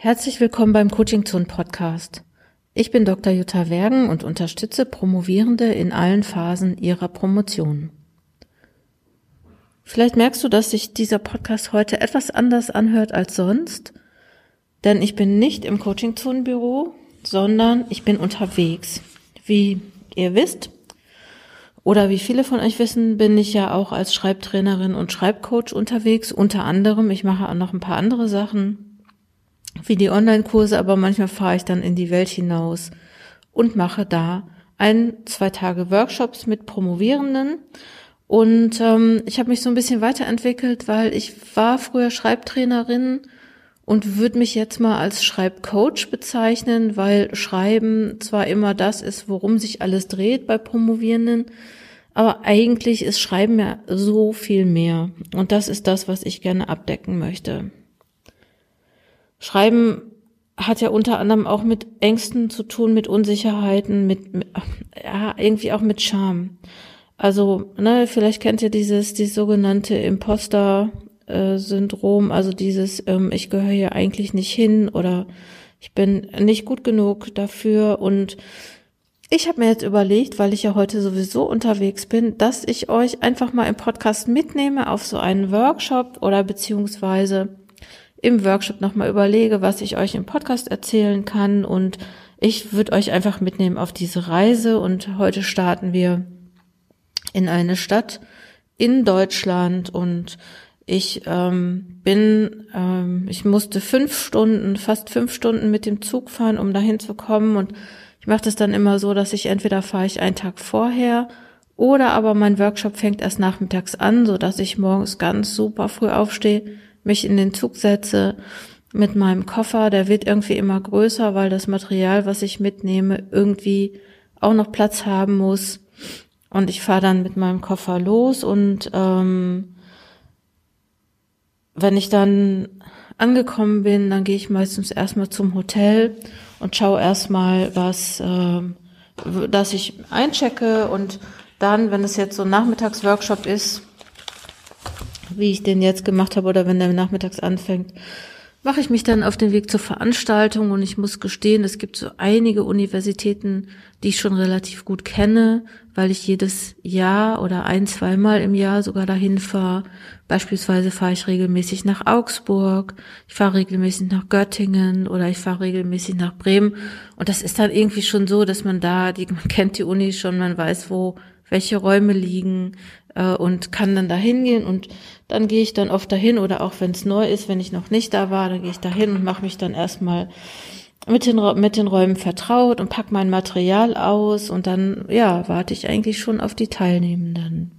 Herzlich willkommen beim Coaching Zone Podcast. Ich bin Dr. Jutta Wergen und unterstütze Promovierende in allen Phasen ihrer Promotion. Vielleicht merkst du, dass sich dieser Podcast heute etwas anders anhört als sonst, denn ich bin nicht im Coaching Zone Büro, sondern ich bin unterwegs. Wie ihr wisst, oder wie viele von euch wissen, bin ich ja auch als Schreibtrainerin und Schreibcoach unterwegs. Unter anderem, ich mache auch noch ein paar andere Sachen wie die Online-Kurse, aber manchmal fahre ich dann in die Welt hinaus und mache da ein, zwei Tage Workshops mit Promovierenden. Und ähm, ich habe mich so ein bisschen weiterentwickelt, weil ich war früher Schreibtrainerin und würde mich jetzt mal als Schreibcoach bezeichnen, weil Schreiben zwar immer das ist, worum sich alles dreht bei Promovierenden, aber eigentlich ist Schreiben ja so viel mehr. Und das ist das, was ich gerne abdecken möchte. Schreiben hat ja unter anderem auch mit Ängsten zu tun, mit Unsicherheiten, mit, mit ja, irgendwie auch mit Scham. Also, ne, vielleicht kennt ihr dieses, dieses sogenannte Imposter-Syndrom, also dieses, ähm, ich gehöre hier eigentlich nicht hin oder ich bin nicht gut genug dafür. Und ich habe mir jetzt überlegt, weil ich ja heute sowieso unterwegs bin, dass ich euch einfach mal im Podcast mitnehme auf so einen Workshop oder beziehungsweise im Workshop nochmal überlege, was ich euch im Podcast erzählen kann. Und ich würde euch einfach mitnehmen auf diese Reise. Und heute starten wir in eine Stadt in Deutschland und ich ähm, bin, ähm, ich musste fünf Stunden, fast fünf Stunden mit dem Zug fahren, um dahin zu kommen. Und ich mache das dann immer so, dass ich entweder fahre ich einen Tag vorher oder aber mein Workshop fängt erst nachmittags an, so dass ich morgens ganz super früh aufstehe, mich in den Zug setze mit meinem Koffer, der wird irgendwie immer größer, weil das Material, was ich mitnehme, irgendwie auch noch Platz haben muss. Und ich fahre dann mit meinem Koffer los und ähm, wenn ich dann angekommen bin, dann gehe ich meistens erstmal zum Hotel und schaue erstmal, was, äh, dass ich einchecke und dann, wenn es jetzt so ein Nachmittagsworkshop ist, wie ich den jetzt gemacht habe oder wenn der nachmittags anfängt, mache ich mich dann auf den Weg zur Veranstaltung und ich muss gestehen, es gibt so einige Universitäten, die ich schon relativ gut kenne, weil ich jedes Jahr oder ein, zweimal im Jahr sogar dahin fahre. Beispielsweise fahre ich regelmäßig nach Augsburg, ich fahre regelmäßig nach Göttingen oder ich fahre regelmäßig nach Bremen. Und das ist dann irgendwie schon so, dass man da, die, man kennt die Uni schon, man weiß, wo welche Räume liegen, äh, und kann dann da hingehen und dann gehe ich dann oft dahin oder auch wenn es neu ist, wenn ich noch nicht da war, dann gehe ich dahin und mache mich dann erstmal mit den, mit den Räumen vertraut und pack mein Material aus und dann, ja, warte ich eigentlich schon auf die Teilnehmenden.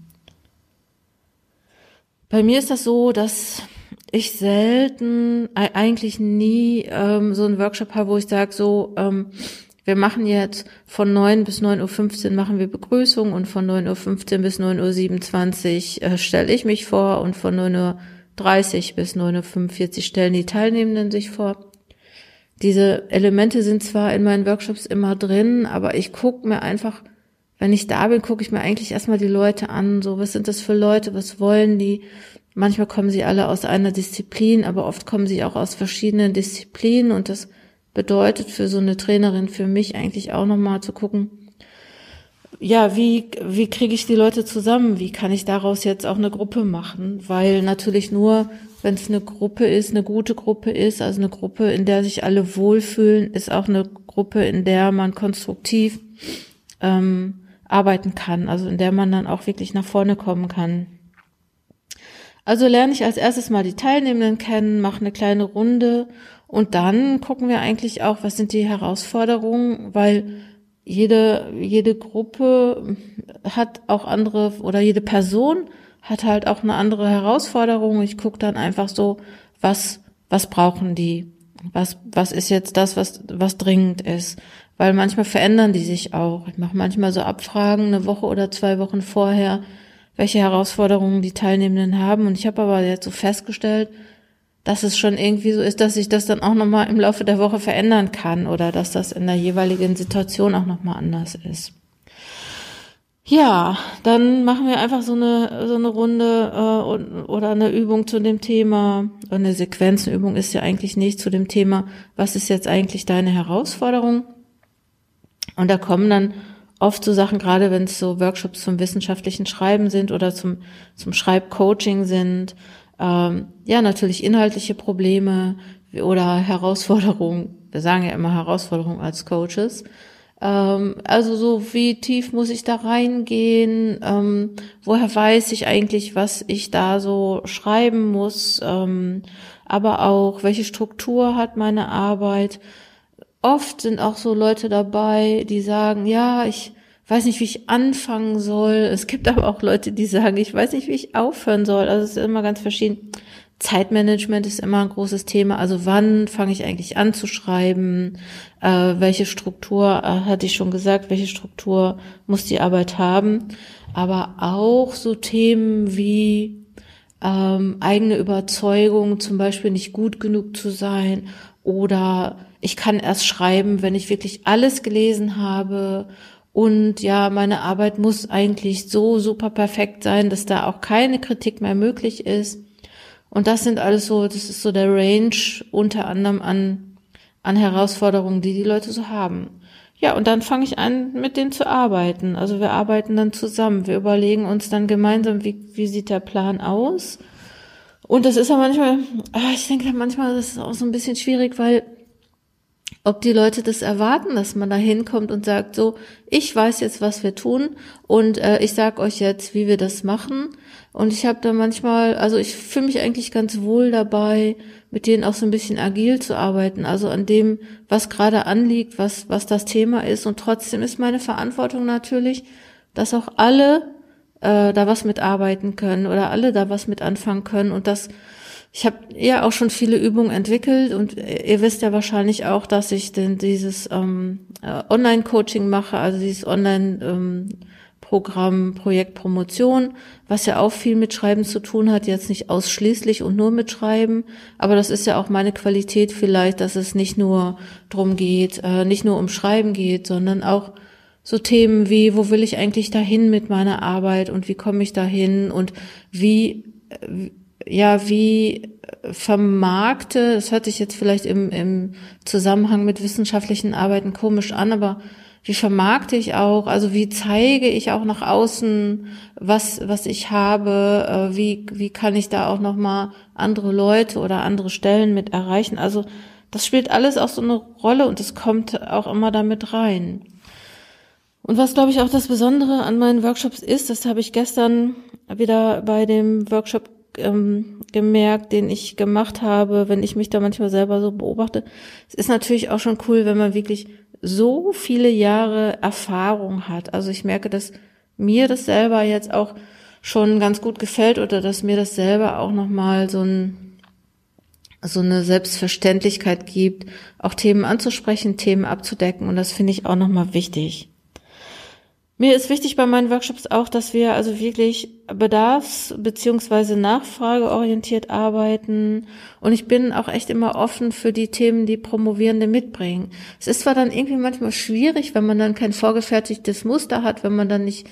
Bei mir ist das so, dass ich selten, eigentlich nie ähm, so einen Workshop habe, wo ich sage, so, ähm, wir machen jetzt von 9 bis 9.15 Uhr machen wir Begrüßung und von 9.15 Uhr bis 9.27 Uhr äh, stelle ich mich vor und von 9.30 Uhr bis 9.45 Uhr stellen die Teilnehmenden sich vor. Diese Elemente sind zwar in meinen Workshops immer drin, aber ich gucke mir einfach, wenn ich da bin, gucke ich mir eigentlich erstmal die Leute an. So, was sind das für Leute? Was wollen die? Manchmal kommen sie alle aus einer Disziplin, aber oft kommen sie auch aus verschiedenen Disziplinen und das bedeutet für so eine Trainerin, für mich eigentlich auch nochmal zu gucken, ja, wie, wie kriege ich die Leute zusammen? Wie kann ich daraus jetzt auch eine Gruppe machen? Weil natürlich nur, wenn es eine Gruppe ist, eine gute Gruppe ist, also eine Gruppe, in der sich alle wohlfühlen, ist auch eine Gruppe, in der man konstruktiv ähm, arbeiten kann, also in der man dann auch wirklich nach vorne kommen kann. Also lerne ich als erstes mal die Teilnehmenden kennen, mache eine kleine Runde und dann gucken wir eigentlich auch, was sind die Herausforderungen, weil jede, jede Gruppe hat auch andere oder jede Person hat halt auch eine andere Herausforderung. Ich gucke dann einfach so, was, was brauchen die? Was, was ist jetzt das, was, was dringend ist? Weil manchmal verändern die sich auch. Ich mache manchmal so Abfragen eine Woche oder zwei Wochen vorher, welche Herausforderungen die Teilnehmenden haben. Und ich habe aber jetzt so festgestellt, dass es schon irgendwie so ist, dass sich das dann auch nochmal im Laufe der Woche verändern kann oder dass das in der jeweiligen Situation auch nochmal anders ist. Ja, dann machen wir einfach so eine so eine Runde äh, oder eine Übung zu dem Thema. Eine Sequenzenübung ist ja eigentlich nicht zu dem Thema, was ist jetzt eigentlich deine Herausforderung? Und da kommen dann oft so Sachen, gerade wenn es so Workshops zum wissenschaftlichen Schreiben sind oder zum zum Schreibcoaching sind. Ähm, ja, natürlich inhaltliche Probleme oder Herausforderungen. Wir sagen ja immer Herausforderungen als Coaches. Ähm, also so, wie tief muss ich da reingehen? Ähm, woher weiß ich eigentlich, was ich da so schreiben muss? Ähm, aber auch, welche Struktur hat meine Arbeit? Oft sind auch so Leute dabei, die sagen, ja, ich weiß nicht, wie ich anfangen soll. Es gibt aber auch Leute, die sagen, ich weiß nicht, wie ich aufhören soll. Also es ist immer ganz verschieden. Zeitmanagement ist immer ein großes Thema. Also wann fange ich eigentlich an zu schreiben? Äh, welche Struktur, äh, hatte ich schon gesagt, welche Struktur muss die Arbeit haben? Aber auch so Themen wie ähm, eigene Überzeugung, zum Beispiel nicht gut genug zu sein oder ich kann erst schreiben, wenn ich wirklich alles gelesen habe und ja, meine Arbeit muss eigentlich so super perfekt sein, dass da auch keine Kritik mehr möglich ist. Und das sind alles so, das ist so der Range unter anderem an, an Herausforderungen, die die Leute so haben. Ja, und dann fange ich an, mit denen zu arbeiten. Also wir arbeiten dann zusammen. Wir überlegen uns dann gemeinsam, wie, wie sieht der Plan aus. Und das ist ja manchmal, ah, ich denke manchmal, das ist auch so ein bisschen schwierig, weil ob die Leute das erwarten, dass man da hinkommt und sagt, so, ich weiß jetzt, was wir tun und äh, ich sag euch jetzt, wie wir das machen. Und ich habe da manchmal, also ich fühle mich eigentlich ganz wohl dabei, mit denen auch so ein bisschen agil zu arbeiten, also an dem, was gerade anliegt, was, was das Thema ist. Und trotzdem ist meine Verantwortung natürlich, dass auch alle äh, da was mitarbeiten können oder alle da was mit anfangen können und das ich habe ja auch schon viele Übungen entwickelt und ihr wisst ja wahrscheinlich auch, dass ich denn dieses ähm, äh, Online-Coaching mache, also dieses Online-Programm ähm, Projekt Promotion, was ja auch viel mit Schreiben zu tun hat, jetzt nicht ausschließlich und nur mit Schreiben, aber das ist ja auch meine Qualität vielleicht, dass es nicht nur drum geht, äh, nicht nur um Schreiben geht, sondern auch so Themen wie, wo will ich eigentlich dahin mit meiner Arbeit und wie komme ich dahin und wie, äh, ja, wie vermarkte, das hört sich jetzt vielleicht im, im Zusammenhang mit wissenschaftlichen Arbeiten komisch an, aber wie vermarkte ich auch, also wie zeige ich auch nach außen, was, was ich habe, äh, wie, wie kann ich da auch nochmal andere Leute oder andere Stellen mit erreichen. Also das spielt alles auch so eine Rolle und das kommt auch immer damit rein. Und was, glaube ich, auch das Besondere an meinen Workshops ist, das habe ich gestern wieder bei dem Workshop ähm, gemerkt, den ich gemacht habe, wenn ich mich da manchmal selber so beobachte. Es ist natürlich auch schon cool, wenn man wirklich so viele Jahre Erfahrung hat. Also ich merke, dass mir das selber jetzt auch schon ganz gut gefällt oder dass mir das selber auch nochmal so ein so eine Selbstverständlichkeit gibt, auch Themen anzusprechen, Themen abzudecken und das finde ich auch nochmal wichtig. Mir ist wichtig bei meinen Workshops auch, dass wir also wirklich bedarfs- beziehungsweise nachfrageorientiert arbeiten. Und ich bin auch echt immer offen für die Themen, die Promovierende mitbringen. Es ist zwar dann irgendwie manchmal schwierig, wenn man dann kein vorgefertigtes Muster hat, wenn man dann nicht,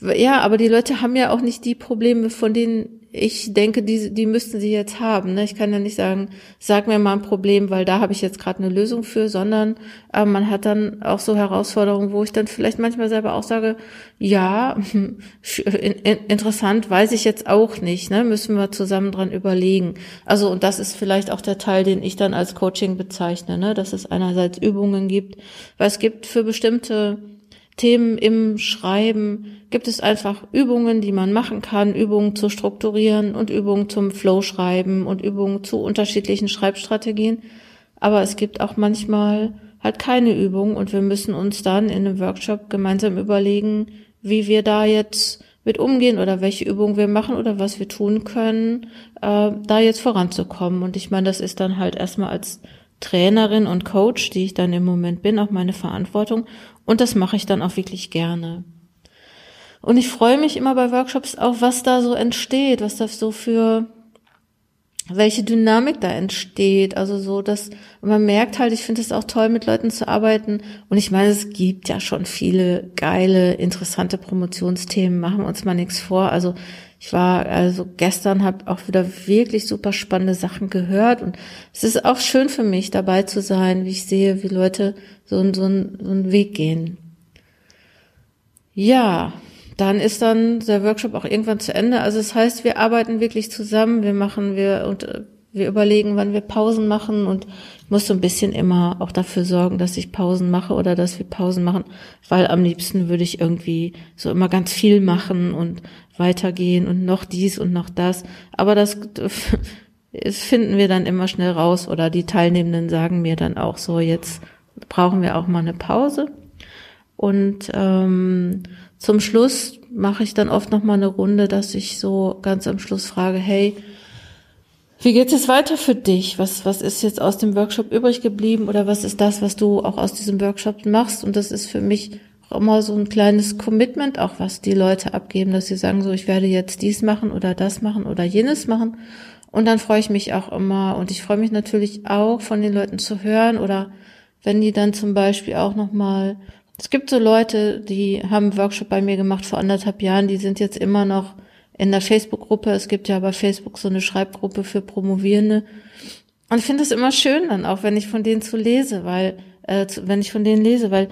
ja, aber die Leute haben ja auch nicht die Probleme, von denen ich denke, die, die müssten sie jetzt haben. Ne? Ich kann ja nicht sagen, sag mir mal ein Problem, weil da habe ich jetzt gerade eine Lösung für, sondern äh, man hat dann auch so Herausforderungen, wo ich dann vielleicht manchmal selber auch sage, ja, in, in, interessant, weiß ich jetzt auch nicht, ne? müssen wir zusammen dran überlegen. Also und das ist vielleicht auch der Teil, den ich dann als Coaching bezeichne, ne? dass es einerseits Übungen gibt, weil es gibt für bestimmte Themen im Schreiben gibt es einfach Übungen, die man machen kann, Übungen zu strukturieren und Übungen zum Flow-Schreiben und Übungen zu unterschiedlichen Schreibstrategien. Aber es gibt auch manchmal halt keine Übung und wir müssen uns dann in einem Workshop gemeinsam überlegen, wie wir da jetzt mit umgehen oder welche Übungen wir machen oder was wir tun können, äh, da jetzt voranzukommen. Und ich meine, das ist dann halt erstmal als Trainerin und Coach, die ich dann im Moment bin, auch meine Verantwortung. Und das mache ich dann auch wirklich gerne. Und ich freue mich immer bei Workshops auch, was da so entsteht, was da so für, welche Dynamik da entsteht. Also so, dass man merkt halt, ich finde es auch toll, mit Leuten zu arbeiten. Und ich meine, es gibt ja schon viele geile, interessante Promotionsthemen. Machen wir uns mal nichts vor. Also ich war also gestern habe auch wieder wirklich super spannende Sachen gehört und es ist auch schön für mich dabei zu sein, wie ich sehe, wie Leute so, so, so einen Weg gehen. Ja, dann ist dann der Workshop auch irgendwann zu Ende. Also das heißt, wir arbeiten wirklich zusammen, wir machen, wir und äh, wir überlegen, wann wir Pausen machen und ich muss so ein bisschen immer auch dafür sorgen, dass ich Pausen mache oder dass wir Pausen machen, weil am liebsten würde ich irgendwie so immer ganz viel machen und weitergehen und noch dies und noch das. Aber das, das finden wir dann immer schnell raus oder die Teilnehmenden sagen mir dann auch so, jetzt brauchen wir auch mal eine Pause. Und ähm, zum Schluss mache ich dann oft noch mal eine Runde, dass ich so ganz am Schluss frage, hey, wie geht es weiter für dich? Was, was ist jetzt aus dem Workshop übrig geblieben oder was ist das, was du auch aus diesem Workshop machst? Und das ist für mich auch immer so ein kleines Commitment, auch was die Leute abgeben, dass sie sagen, so, ich werde jetzt dies machen oder das machen oder jenes machen. Und dann freue ich mich auch immer und ich freue mich natürlich auch von den Leuten zu hören oder wenn die dann zum Beispiel auch nochmal es gibt so Leute, die haben einen Workshop bei mir gemacht vor anderthalb Jahren, die sind jetzt immer noch in der Facebook-Gruppe. Es gibt ja bei Facebook so eine Schreibgruppe für Promovierende. Und ich finde es immer schön dann auch, wenn ich von denen zu lese, weil, äh, wenn ich von denen lese, weil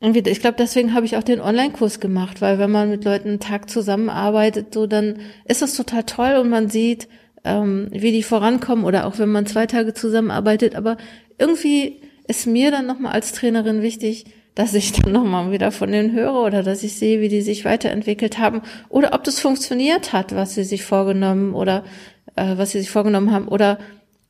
irgendwie, ich glaube, deswegen habe ich auch den Online-Kurs gemacht, weil wenn man mit Leuten einen Tag zusammenarbeitet, so dann ist das total toll und man sieht, ähm, wie die vorankommen oder auch wenn man zwei Tage zusammenarbeitet. Aber irgendwie ist mir dann nochmal als Trainerin wichtig, dass ich dann nochmal wieder von denen höre oder dass ich sehe, wie die sich weiterentwickelt haben oder ob das funktioniert hat, was sie sich vorgenommen oder äh, was sie sich vorgenommen haben oder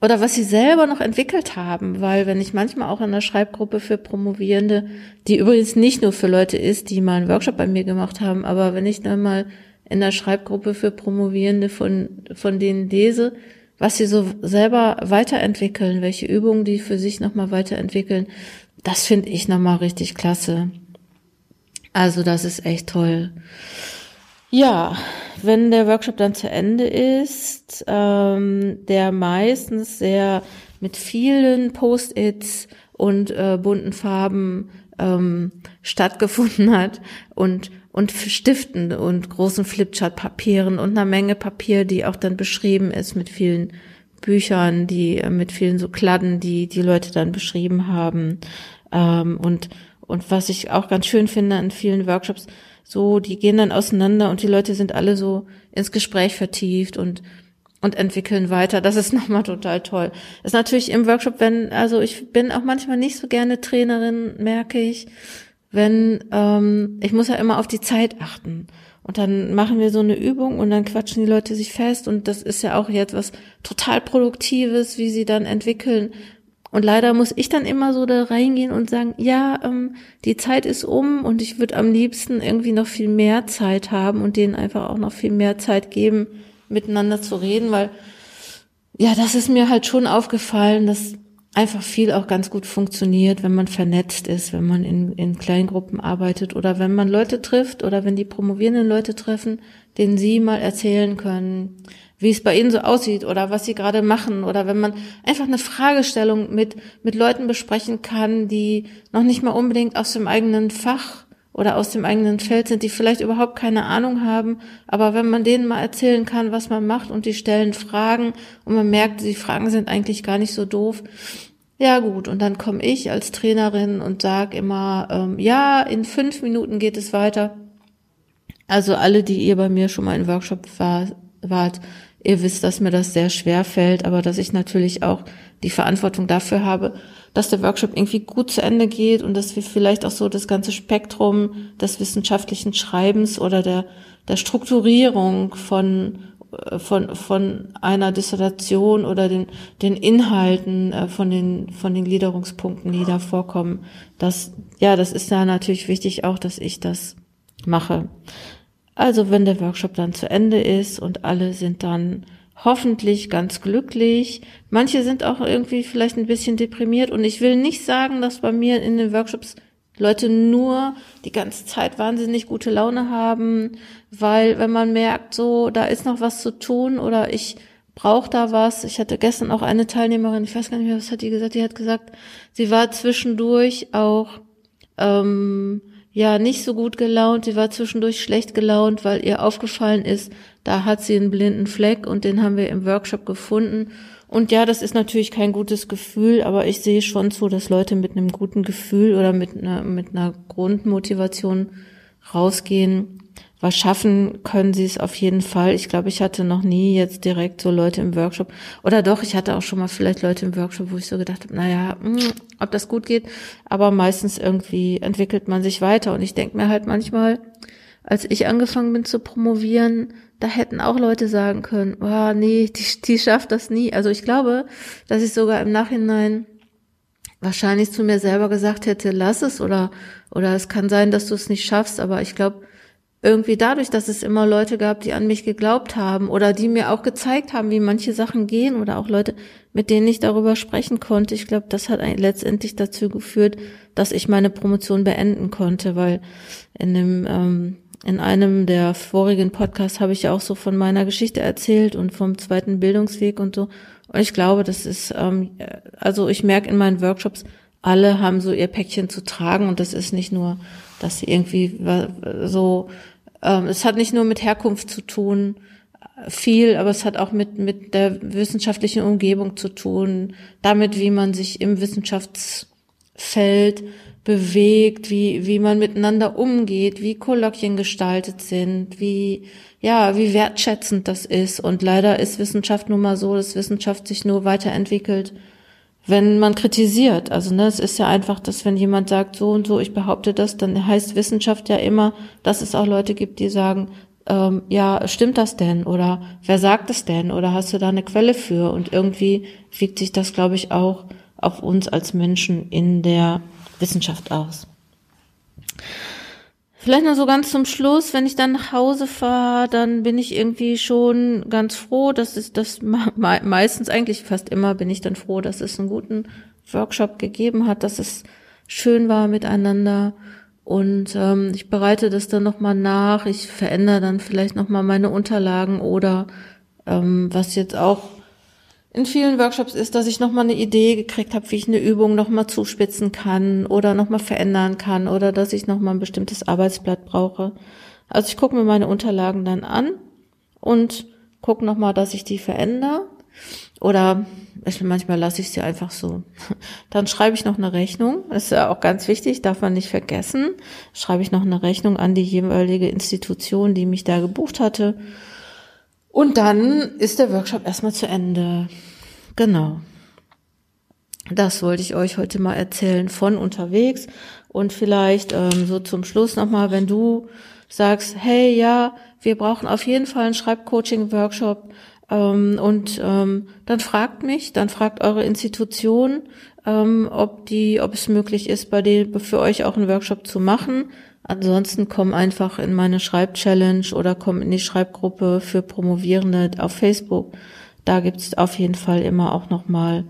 oder was sie selber noch entwickelt haben, weil wenn ich manchmal auch in der Schreibgruppe für Promovierende, die übrigens nicht nur für Leute ist, die mal einen Workshop bei mir gemacht haben, aber wenn ich dann mal in der Schreibgruppe für Promovierende von, von denen lese, was sie so selber weiterentwickeln, welche Übungen die für sich nochmal weiterentwickeln, das finde ich nochmal richtig klasse. Also das ist echt toll. Ja, wenn der Workshop dann zu Ende ist, ähm, der meistens sehr mit vielen Post-its und äh, bunten Farben ähm, stattgefunden hat und und Stiften und großen Flipchart-Papieren und einer Menge Papier, die auch dann beschrieben ist mit vielen Büchern, die äh, mit vielen so Kladden, die die Leute dann beschrieben haben. Ähm, und, und was ich auch ganz schön finde in vielen Workshops, so, die gehen dann auseinander und die Leute sind alle so ins Gespräch vertieft und, und entwickeln weiter. Das ist nochmal total toll. ist natürlich im Workshop, wenn, also ich bin auch manchmal nicht so gerne Trainerin, merke ich, wenn, ähm, ich muss ja immer auf die Zeit achten. Und dann machen wir so eine Übung und dann quatschen die Leute sich fest und das ist ja auch jetzt was total Produktives, wie sie dann entwickeln. Und leider muss ich dann immer so da reingehen und sagen, ja, ähm, die Zeit ist um und ich würde am liebsten irgendwie noch viel mehr Zeit haben und denen einfach auch noch viel mehr Zeit geben, miteinander zu reden, weil ja, das ist mir halt schon aufgefallen, dass einfach viel auch ganz gut funktioniert, wenn man vernetzt ist, wenn man in, in Kleingruppen arbeitet oder wenn man Leute trifft oder wenn die promovierenden Leute treffen, denen sie mal erzählen können, wie es bei ihnen so aussieht oder was sie gerade machen oder wenn man einfach eine Fragestellung mit, mit Leuten besprechen kann, die noch nicht mal unbedingt aus dem eigenen Fach oder aus dem eigenen Feld sind, die vielleicht überhaupt keine Ahnung haben, aber wenn man denen mal erzählen kann, was man macht und die stellen Fragen und man merkt, die Fragen sind eigentlich gar nicht so doof, ja gut, und dann komme ich als Trainerin und sage immer, ähm, ja, in fünf Minuten geht es weiter. Also alle, die ihr bei mir schon mal in Workshop war, wart, ihr wisst, dass mir das sehr schwer fällt, aber dass ich natürlich auch die Verantwortung dafür habe, dass der Workshop irgendwie gut zu Ende geht und dass wir vielleicht auch so das ganze Spektrum des wissenschaftlichen Schreibens oder der, der Strukturierung von, äh, von, von einer Dissertation oder den, den Inhalten äh, von den, von den Gliederungspunkten, die da vorkommen, das, ja, das ist ja natürlich wichtig auch, dass ich das mache. Also wenn der Workshop dann zu Ende ist und alle sind dann hoffentlich ganz glücklich. Manche sind auch irgendwie vielleicht ein bisschen deprimiert und ich will nicht sagen, dass bei mir in den Workshops Leute nur die ganze Zeit wahnsinnig gute Laune haben, weil wenn man merkt, so, da ist noch was zu tun oder ich braucht da was. Ich hatte gestern auch eine Teilnehmerin, ich weiß gar nicht mehr, was hat die gesagt, die hat gesagt, sie war zwischendurch auch ähm, ja nicht so gut gelaunt, sie war zwischendurch schlecht gelaunt, weil ihr aufgefallen ist, da hat sie einen blinden Fleck und den haben wir im Workshop gefunden. Und ja, das ist natürlich kein gutes Gefühl, aber ich sehe schon zu, dass Leute mit einem guten Gefühl oder mit einer, mit einer Grundmotivation rausgehen was schaffen können sie es auf jeden Fall. Ich glaube, ich hatte noch nie jetzt direkt so Leute im Workshop. Oder doch, ich hatte auch schon mal vielleicht Leute im Workshop, wo ich so gedacht habe, naja, mh, hm, ob das gut geht. Aber meistens irgendwie entwickelt man sich weiter. Und ich denke mir halt manchmal, als ich angefangen bin zu promovieren, da hätten auch Leute sagen können, oh, nee, die, die schafft das nie. Also ich glaube, dass ich sogar im Nachhinein wahrscheinlich zu mir selber gesagt hätte, lass es oder, oder es kann sein, dass du es nicht schaffst. Aber ich glaube, irgendwie dadurch, dass es immer Leute gab, die an mich geglaubt haben oder die mir auch gezeigt haben, wie manche Sachen gehen oder auch Leute, mit denen ich darüber sprechen konnte. Ich glaube, das hat letztendlich dazu geführt, dass ich meine Promotion beenden konnte, weil in dem ähm, in einem der vorigen Podcasts habe ich ja auch so von meiner Geschichte erzählt und vom zweiten Bildungsweg und so. Und ich glaube, das ist, ähm, also ich merke in meinen Workshops, alle haben so ihr Päckchen zu tragen und das ist nicht nur, dass sie irgendwie so ähm, es hat nicht nur mit Herkunft zu tun, viel, aber es hat auch mit, mit der wissenschaftlichen Umgebung zu tun, damit, wie man sich im Wissenschaftsfeld bewegt, wie, wie man miteinander umgeht, wie Kolloquien gestaltet sind, wie, ja, wie wertschätzend das ist. Und leider ist Wissenschaft nun mal so, dass Wissenschaft sich nur weiterentwickelt, wenn man kritisiert. Also ne, es ist ja einfach, dass wenn jemand sagt, so und so, ich behaupte das, dann heißt Wissenschaft ja immer, dass es auch Leute gibt, die sagen, ähm, ja, stimmt das denn? Oder wer sagt es denn? Oder hast du da eine Quelle für? Und irgendwie wiegt sich das, glaube ich, auch auf uns als Menschen in der Wissenschaft aus. Vielleicht noch so ganz zum Schluss, wenn ich dann nach Hause fahre, dann bin ich irgendwie schon ganz froh, dass es das meistens eigentlich fast immer bin ich dann froh, dass es einen guten Workshop gegeben hat, dass es schön war miteinander. Und ähm, ich bereite das dann nochmal nach, ich verändere dann vielleicht nochmal meine Unterlagen oder ähm, was jetzt auch in vielen Workshops ist, dass ich nochmal eine Idee gekriegt habe, wie ich eine Übung nochmal zuspitzen kann oder nochmal verändern kann oder dass ich nochmal ein bestimmtes Arbeitsblatt brauche. Also ich gucke mir meine Unterlagen dann an und gucke nochmal, dass ich die verändere. Oder manchmal lasse ich sie einfach so. Dann schreibe ich noch eine Rechnung. Das ist ja auch ganz wichtig, darf man nicht vergessen. Schreibe ich noch eine Rechnung an die jeweilige Institution, die mich da gebucht hatte und dann ist der Workshop erstmal zu Ende. Genau. Das wollte ich euch heute mal erzählen von unterwegs. Und vielleicht ähm, so zum Schluss nochmal, wenn du sagst, hey, ja, wir brauchen auf jeden Fall einen Schreibcoaching-Workshop. Ähm, und ähm, dann fragt mich, dann fragt eure Institution, ähm, ob die, ob es möglich ist, bei denen für euch auch einen Workshop zu machen. Ansonsten komm einfach in meine Schreibchallenge oder komm in die Schreibgruppe für Promovierende auf Facebook. Da gibt's auf jeden Fall immer auch nochmal,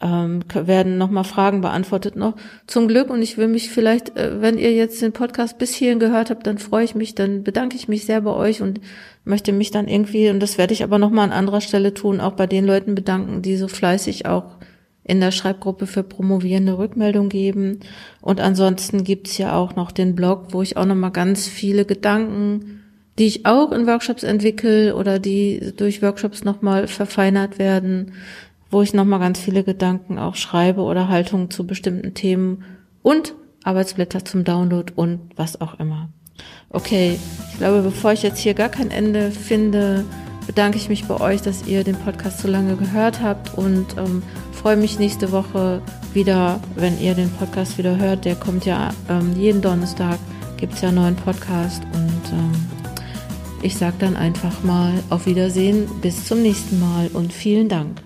ähm, werden nochmal Fragen beantwortet noch. Zum Glück und ich will mich vielleicht, äh, wenn ihr jetzt den Podcast bis hierhin gehört habt, dann freue ich mich, dann bedanke ich mich sehr bei euch und möchte mich dann irgendwie, und das werde ich aber nochmal an anderer Stelle tun, auch bei den Leuten bedanken, die so fleißig auch in der Schreibgruppe für Promovierende Rückmeldung geben. Und ansonsten gibt's ja auch noch den Blog, wo ich auch nochmal ganz viele Gedanken, die ich auch in Workshops entwickle oder die durch Workshops nochmal verfeinert werden, wo ich nochmal ganz viele Gedanken auch schreibe oder Haltungen zu bestimmten Themen und Arbeitsblätter zum Download und was auch immer. Okay, ich glaube, bevor ich jetzt hier gar kein Ende finde, bedanke ich mich bei euch, dass ihr den Podcast so lange gehört habt und ähm, freue mich nächste Woche wieder, wenn ihr den Podcast wieder hört. Der kommt ja ähm, jeden Donnerstag, gibt es ja einen neuen Podcast und ähm, ich sage dann einfach mal auf Wiedersehen, bis zum nächsten Mal und vielen Dank.